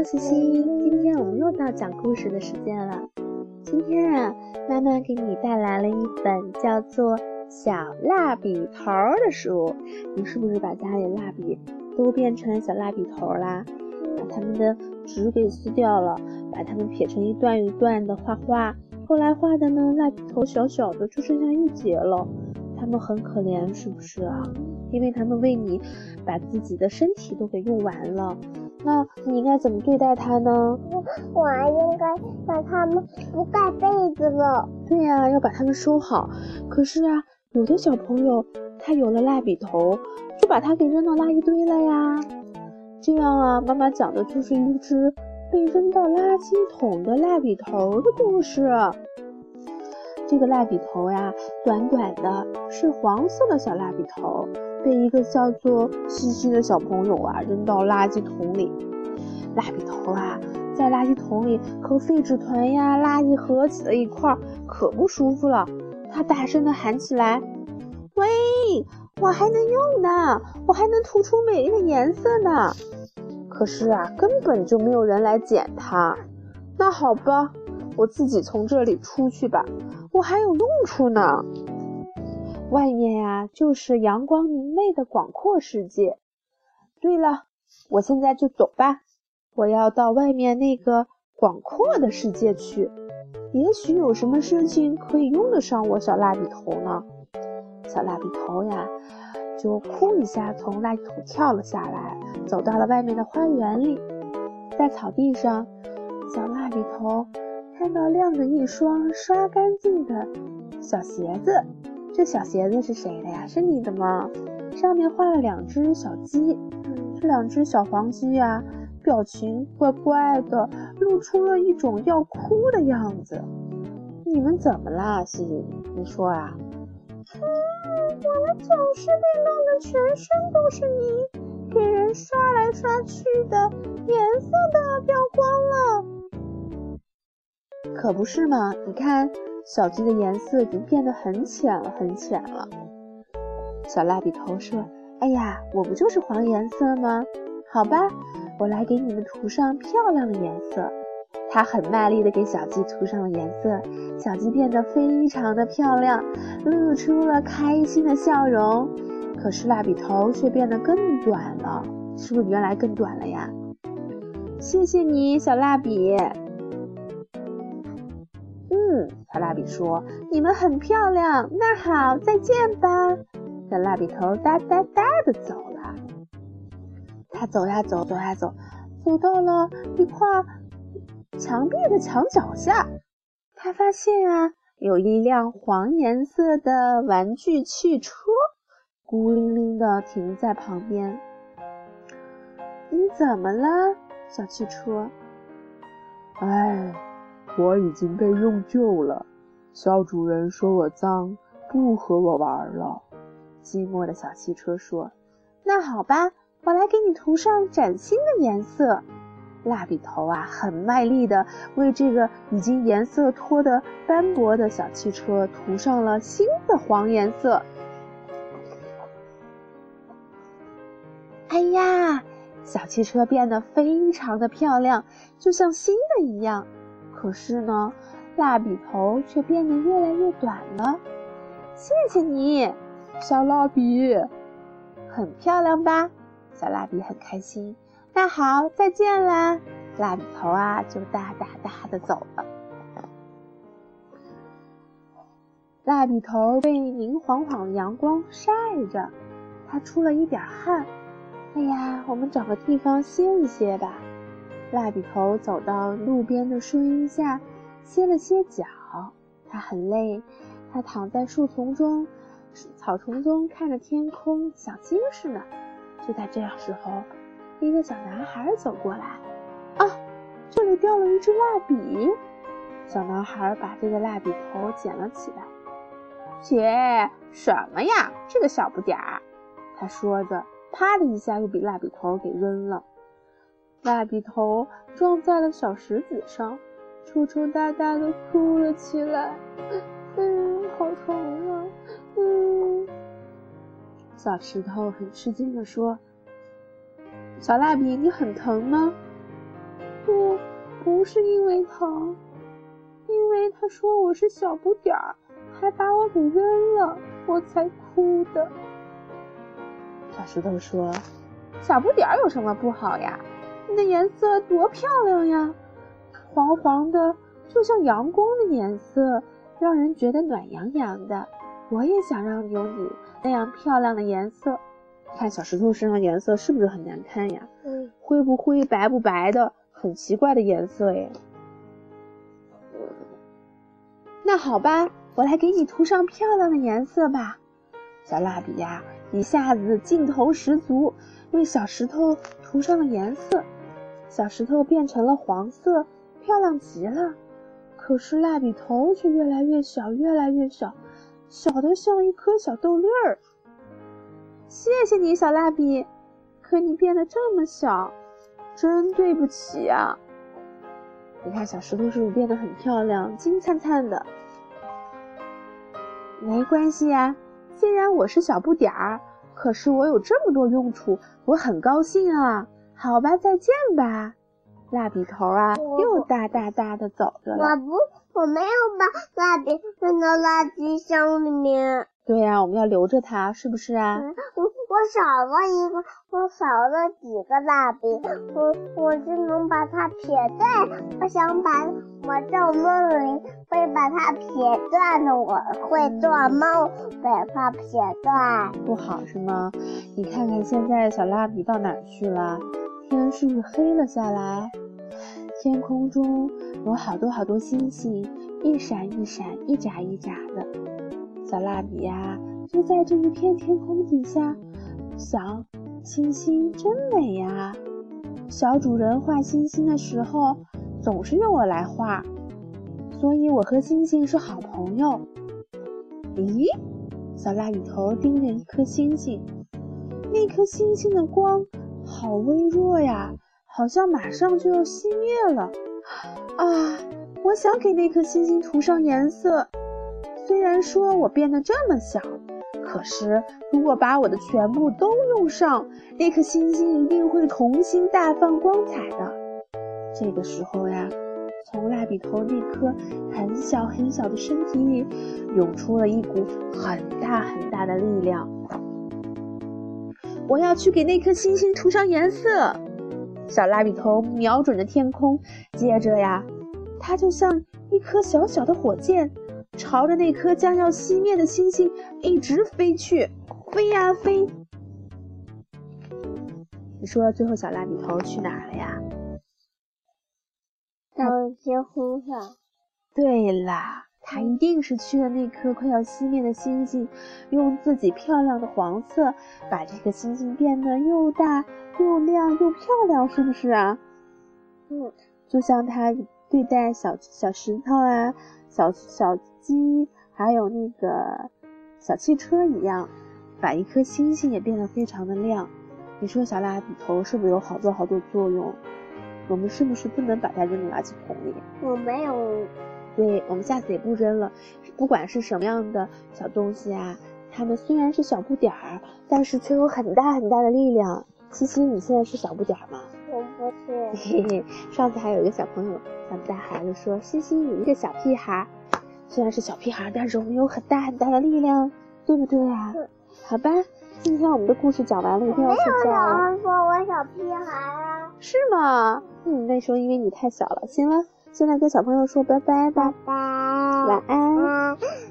啦，西西，今天我们又到讲故事的时间了。今天啊，妈妈给你带来了一本叫做《小蜡笔头》的书。你是不是把家里蜡笔都变成小蜡笔头啦？把它们的纸给撕掉了，把它们撇成一段一段的画画。后来画的呢，蜡笔头小小的，就剩下一截了。它们很可怜，是不是啊？因为它们为你把自己的身体都给用完了。那你应该怎么对待它呢？我应该把它们不盖被子了。对呀，要把它们收好。可是啊，有的小朋友他有了蜡笔头，就把它给扔到垃圾堆了呀。这样啊，妈妈讲的就是一只被扔到垃圾桶的蜡笔头的故事。这个蜡笔头呀，短短的，是黄色的小蜡笔头，被一个叫做西西的小朋友啊扔到垃圾桶里。蜡笔头啊，在垃圾桶里和废纸团呀、垃圾合起了一块，可不舒服了。他大声地喊起来：“喂，我还能用呢，我还能涂出美丽的颜色呢！”可是啊，根本就没有人来捡它。那好吧，我自己从这里出去吧。我还有用处呢。外面呀，就是阳光明媚的广阔世界。对了，我现在就走吧。我要到外面那个广阔的世界去。也许有什么事情可以用得上我小蜡笔头呢？小蜡笔头呀，就哭一下从垃圾桶跳了下来，走到了外面的花园里。在草地上，小蜡笔头。看到晾着一双刷干净的小鞋子，这小鞋子是谁的呀？是你的吗？上面画了两只小鸡，这两只小黄鸡呀，表情怪怪的，露出了一种要哭的样子。你们怎么啦，西西？你说啊？嗯，我们总是被弄得全身都是泥，给人刷来刷去的，颜色都要掉光了。可不是嘛！你看，小鸡的颜色已经变得很浅了，很浅了。小蜡笔头说：“哎呀，我不就是黄颜色吗？好吧，我来给你们涂上漂亮的颜色。”他很卖力地给小鸡涂上了颜色，小鸡变得非常的漂亮，露出了开心的笑容。可是蜡笔头却变得更短了，是不是原来更短了呀？谢谢你，小蜡笔。小蜡笔说：“你们很漂亮，那好，再见吧。”小蜡笔头哒哒哒的走了。他走呀走，走呀走，走到了一块墙壁的墙角下，他发现啊，有一辆黄颜色的玩具汽车，孤零零的停在旁边。你怎么了，小汽车？哎。我已经被用旧了，小主人说我脏，不和我玩了。寂寞的小汽车说：“那好吧，我来给你涂上崭新的颜色。”蜡笔头啊，很卖力的为这个已经颜色脱得斑驳的小汽车涂上了新的黄颜色。哎呀，小汽车变得非常的漂亮，就像新的一样。可是呢，蜡笔头却变得越来越短了。谢谢你，小蜡笔，很漂亮吧？小蜡笔很开心。那好，再见啦！蜡笔头啊，就哒哒哒的走了。蜡笔头被明晃晃的阳光晒着，他出了一点汗。哎呀，我们找个地方歇一歇吧。蜡笔头走到路边的树荫下，歇了歇脚。他很累，他躺在树丛中、草丛中，看着天空，想心事呢。就在这时候，一个小男孩走过来。啊，这里掉了一支蜡笔。小男孩把这个蜡笔头捡了起来。切，什么呀，这个小不点儿！他说着，啪的一下又比蜡笔头给扔了。蜡笔头撞在了小石子上，抽抽搭搭的哭了起来。嗯，好疼啊！嗯，小石头很吃惊的说：“小蜡笔，你很疼吗？”不不是因为疼，因为他说我是小不点儿，还把我给扔了，我才哭的。小石头说：“小不点儿有什么不好呀？你的颜色多漂亮呀，黄黄的，就像阳光的颜色，让人觉得暖洋洋的。我也想让有你那样漂亮的颜色。看小石头身上颜色是不是很难看呀？嗯，灰不灰，白不白的，很奇怪的颜色耶。那好吧，我来给你涂上漂亮的颜色吧。小蜡笔呀，一下子劲头十足，为小石头涂上了颜色。小石头变成了黄色，漂亮极了。可是蜡笔头却越来越小，越来越小，小的像一颗小豆粒儿。谢谢你，小蜡笔，可你变得这么小，真对不起啊！你看小石头是不是变得很漂亮，金灿灿的？没关系呀，虽然我是小不点儿，可是我有这么多用处，我很高兴啊！好吧，再见吧。蜡笔头啊，又大大大的走着了。我不，我没有把蜡笔扔到垃圾箱里面。对呀、我们要留着它，是不是啊？我我少了一个，我少了几个蜡笔，我我只能把它撇断。我想把我做梦里会把它撇断的，我会做梦把它撇断。不好是吗？你看看现在小蜡笔到哪去了？天是不是黑了下来？天空中有好多好多星星，一闪一闪，一眨一眨的。小蜡笔呀、就在这一片天空底下，想，星星真美呀。小主人画星星的时候，总是用我来画，所以我和星星是好朋友。咦，小蜡笔头盯着一颗星星，那颗星星的光好微弱呀，好像马上就要熄灭了。啊，我想给那颗星星涂上颜色。虽然说我变得这么小，可是如果把我的全部都用上，那颗星星一定会重新大放光彩的。这个时候呀，从蜡笔头那颗很小很小的身体里涌出了一股很大很大的力量。我要去给那颗星星涂上颜色。小蜡笔头瞄准着天空，接着呀，它就像一颗小小的火箭。朝着那颗将要熄灭的星星一直飞去，飞呀飞。你说最后小蜡笔头去哪儿了呀？到天空上，对啦，它一定是去了那颗快要熄灭的星星，用自己漂亮的黄色把这个星星变得又大又亮又漂亮，是不是啊？嗯，就像它对待小小石头啊、小小鸡，还有那个小汽车一样，把一颗星星也变得非常的亮。你说小蜡笔头是不是有好多好多作用？我们是不是不能把它扔到垃圾桶里？我没有，对，我们下次也不扔了。不管是什么样的小东西啊，它们虽然是小不点儿，但是却有很大很大的力量。七七，你现在是小不点儿吗？我不是。嘿嘿，上次还有一个小朋友，咱们带孩子说：“西西，你一个小屁孩，虽然是小屁孩，但是我们有很大很大的力量，对不对啊？”好吧，今天我们的故事讲完了，一定要没睡觉了，人说我小屁孩啊。是吗？嗯，那时候因为你太小了。行了，现在跟小朋友说拜拜吧，拜拜。晚安。安。